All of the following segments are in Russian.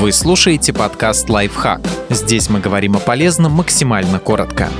Вы слушаете подкаст «Лайфхак». Здесь мы говорим о полезном максимально коротко.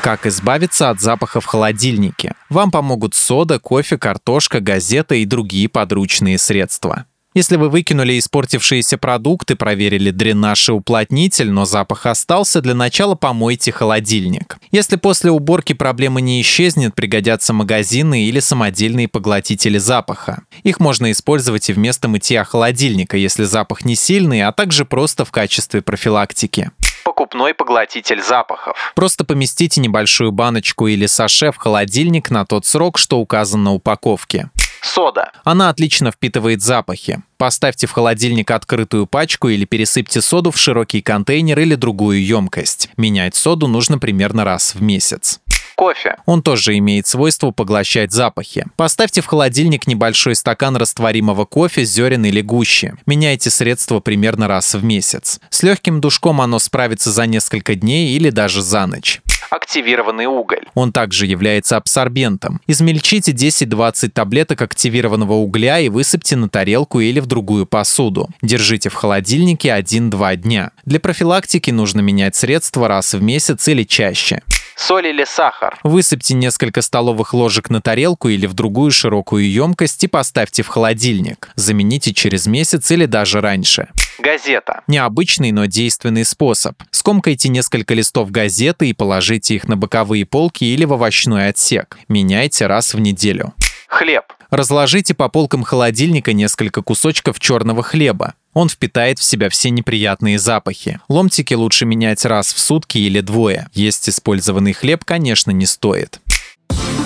Как избавиться от запаха в холодильнике? Вам помогут сода, кофе, картошка, газета и другие подручные средства. Если вы выкинули испортившиеся продукты, проверили дренаж и уплотнитель, но запах остался, для начала помойте холодильник. Если после уборки проблема не исчезнет, пригодятся магазины или самодельные поглотители запаха. Их можно использовать и вместо мытья холодильника, если запах не сильный, а также просто в качестве профилактики покупной поглотитель запахов. Просто поместите небольшую баночку или саше в холодильник на тот срок, что указан на упаковке. Сода. Она отлично впитывает запахи. Поставьте в холодильник открытую пачку или пересыпьте соду в широкий контейнер или другую емкость. Менять соду нужно примерно раз в месяц кофе. Он тоже имеет свойство поглощать запахи. Поставьте в холодильник небольшой стакан растворимого кофе, зерен или гущи. Меняйте средство примерно раз в месяц. С легким душком оно справится за несколько дней или даже за ночь активированный уголь. Он также является абсорбентом. Измельчите 10-20 таблеток активированного угля и высыпьте на тарелку или в другую посуду. Держите в холодильнике 1-2 дня. Для профилактики нужно менять средства раз в месяц или чаще соль или сахар. Высыпьте несколько столовых ложек на тарелку или в другую широкую емкость и поставьте в холодильник. Замените через месяц или даже раньше. Газета. Необычный, но действенный способ. Скомкайте несколько листов газеты и положите их на боковые полки или в овощной отсек. Меняйте раз в неделю. Хлеб. Разложите по полкам холодильника несколько кусочков черного хлеба. Он впитает в себя все неприятные запахи. Ломтики лучше менять раз в сутки или двое. Есть использованный хлеб, конечно, не стоит.